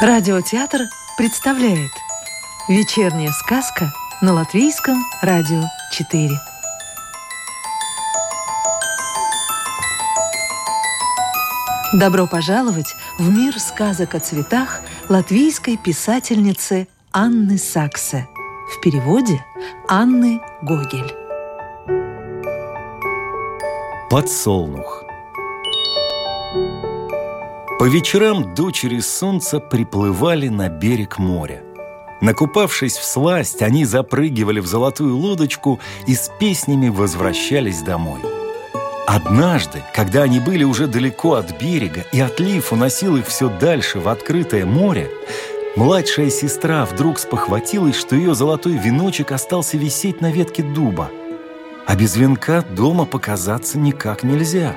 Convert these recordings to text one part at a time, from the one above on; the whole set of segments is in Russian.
Радиотеатр представляет Вечерняя сказка на Латвийском радио 4 Добро пожаловать в мир сказок о цветах латвийской писательницы Анны Саксе. В переводе Анны Гогель. Подсолнух По вечерам дочери солнца приплывали на берег моря. Накупавшись в сласть, они запрыгивали в золотую лодочку и с песнями возвращались домой. Однажды, когда они были уже далеко от берега и отлив уносил их все дальше в открытое море, младшая сестра вдруг спохватилась, что ее золотой веночек остался висеть на ветке дуба. А без венка дома показаться никак нельзя.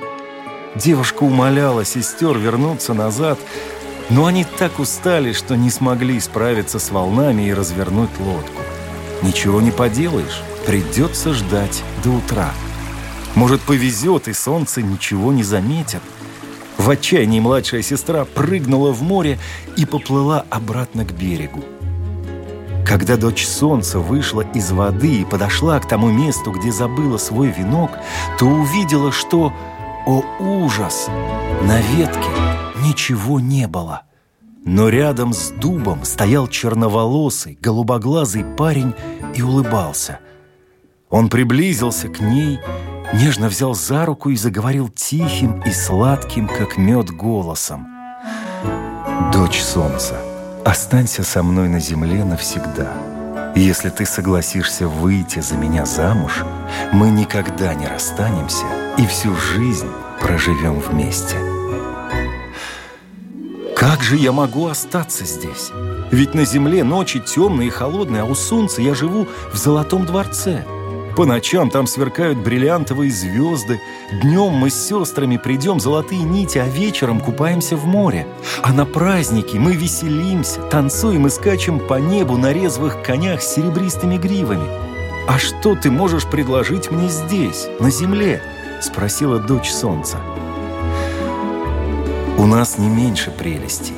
Девушка умоляла сестер вернуться назад, но они так устали, что не смогли справиться с волнами и развернуть лодку. Ничего не поделаешь, придется ждать до утра. Может, повезет, и солнце ничего не заметит. В отчаянии младшая сестра прыгнула в море и поплыла обратно к берегу. Когда дочь солнца вышла из воды и подошла к тому месту, где забыла свой венок, то увидела, что, о ужас, на ветке ничего не было. Но рядом с дубом стоял черноволосый, голубоглазый парень и улыбался. Он приблизился к ней нежно взял за руку и заговорил тихим и сладким, как мед, голосом. «Дочь солнца, останься со мной на земле навсегда. Если ты согласишься выйти за меня замуж, мы никогда не расстанемся и всю жизнь проживем вместе». «Как же я могу остаться здесь? Ведь на земле ночи темные и холодные, а у солнца я живу в золотом дворце». По ночам там сверкают бриллиантовые звезды. Днем мы с сестрами придем золотые нити, а вечером купаемся в море. А на праздники мы веселимся, танцуем и скачем по небу на резвых конях с серебристыми гривами. «А что ты можешь предложить мне здесь, на земле?» – спросила дочь солнца. «У нас не меньше прелестей.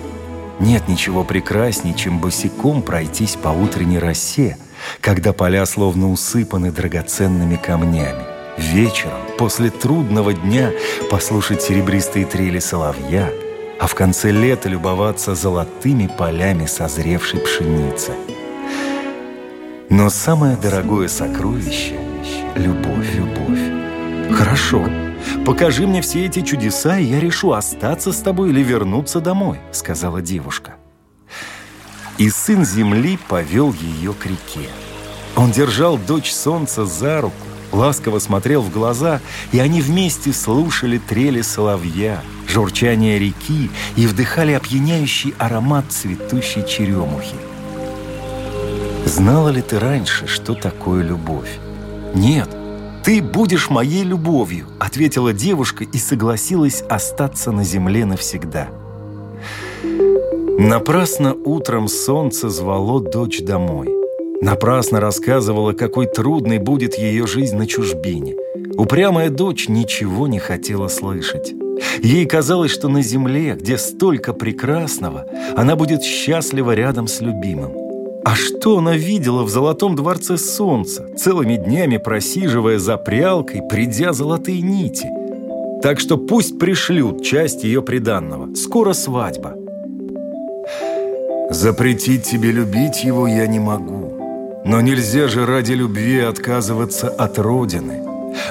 Нет ничего прекрасней, чем босиком пройтись по утренней росе – когда поля словно усыпаны драгоценными камнями. Вечером, после трудного дня, послушать серебристые трели соловья, а в конце лета любоваться золотыми полями созревшей пшеницы. Но самое дорогое сокровище — любовь, любовь. Хорошо, покажи мне все эти чудеса, и я решу, остаться с тобой или вернуться домой, сказала девушка. И сын земли повел ее к реке. Он держал дочь солнца за руку, ласково смотрел в глаза, и они вместе слушали трели соловья, журчание реки и вдыхали опьяняющий аромат цветущей черемухи. Знала ли ты раньше, что такое любовь? Нет, ты будешь моей любовью, ответила девушка и согласилась остаться на земле навсегда. Напрасно утром солнце звало дочь домой. Напрасно рассказывала, какой трудной будет ее жизнь на чужбине. Упрямая дочь ничего не хотела слышать. Ей казалось, что на земле, где столько прекрасного, она будет счастлива рядом с любимым. А что она видела в золотом дворце солнца, целыми днями просиживая за прялкой, придя золотые нити? Так что пусть пришлют часть ее приданного. Скоро свадьба. Запретить тебе любить его я не могу. Но нельзя же ради любви отказываться от Родины.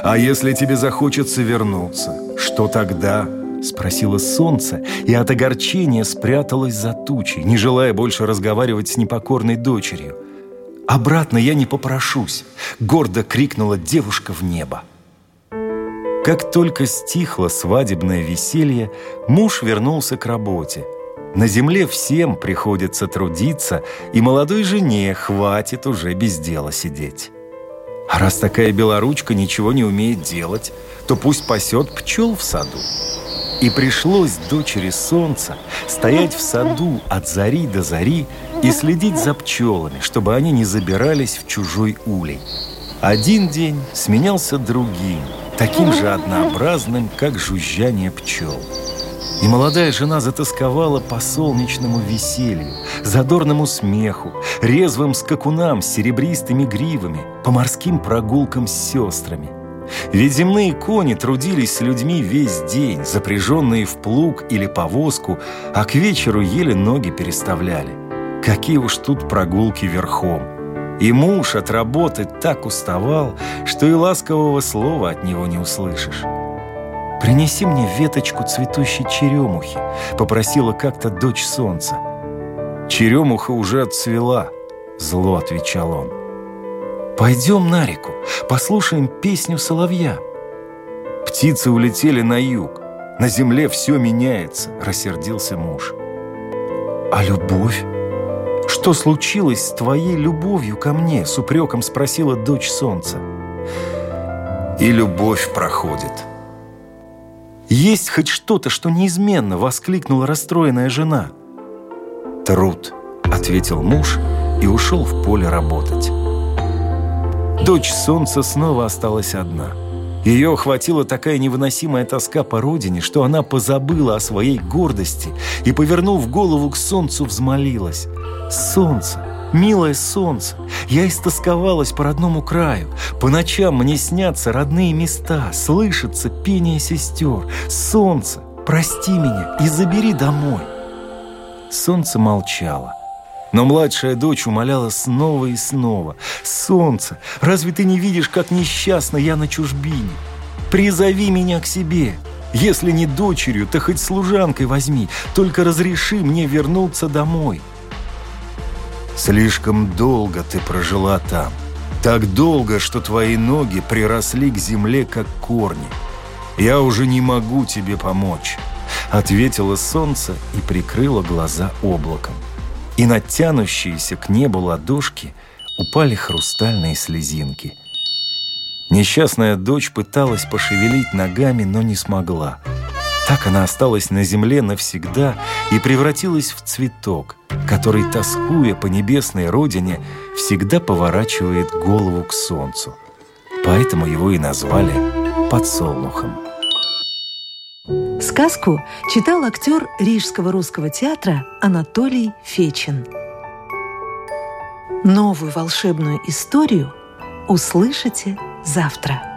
А если тебе захочется вернуться, что тогда?» Спросила солнце, и от огорчения спряталась за тучей, не желая больше разговаривать с непокорной дочерью. «Обратно я не попрошусь!» — гордо крикнула девушка в небо. Как только стихло свадебное веселье, муж вернулся к работе — на земле всем приходится трудиться, и молодой жене хватит уже без дела сидеть. А раз такая белоручка ничего не умеет делать, то пусть пасет пчел в саду. И пришлось дочери солнца стоять в саду от зари до зари и следить за пчелами, чтобы они не забирались в чужой улей. Один день сменялся другим, таким же однообразным, как жужжание пчел. И молодая жена затасковала по солнечному веселью, задорному смеху, резвым скакунам с серебристыми гривами, по морским прогулкам с сестрами. Ведь земные кони трудились с людьми весь день, запряженные в плуг или повозку, а к вечеру еле ноги переставляли. Какие уж тут прогулки верхом. И муж от работы так уставал, что и ласкового слова от него не услышишь. «Принеси мне веточку цветущей черемухи», — попросила как-то дочь солнца. «Черемуха уже отцвела», — зло отвечал он. «Пойдем на реку, послушаем песню соловья». Птицы улетели на юг. На земле все меняется, рассердился муж. «А любовь? Что случилось с твоей любовью ко мне?» С упреком спросила дочь солнца. «И любовь проходит», «Есть хоть что-то, что неизменно!» — воскликнула расстроенная жена. «Труд», — ответил муж и ушел в поле работать. Дочь солнца снова осталась одна. Ее охватила такая невыносимая тоска по родине, что она позабыла о своей гордости и, повернув голову к солнцу, взмолилась. «Солнце, Милое солнце, я истосковалась по родному краю. По ночам мне снятся родные места, слышится пение сестер. Солнце, прости меня и забери домой. Солнце молчало. Но младшая дочь умоляла снова и снова. «Солнце, разве ты не видишь, как несчастна я на чужбине? Призови меня к себе. Если не дочерью, то хоть служанкой возьми. Только разреши мне вернуться домой». Слишком долго ты прожила там. Так долго, что твои ноги приросли к земле, как корни. Я уже не могу тебе помочь. Ответило солнце и прикрыло глаза облаком. И на тянущиеся к небу ладошки упали хрустальные слезинки. Несчастная дочь пыталась пошевелить ногами, но не смогла. Так она осталась на земле навсегда и превратилась в цветок – который, тоскуя по небесной родине, всегда поворачивает голову к солнцу. Поэтому его и назвали подсолнухом. Сказку читал актер Рижского русского театра Анатолий Фечин. Новую волшебную историю услышите завтра.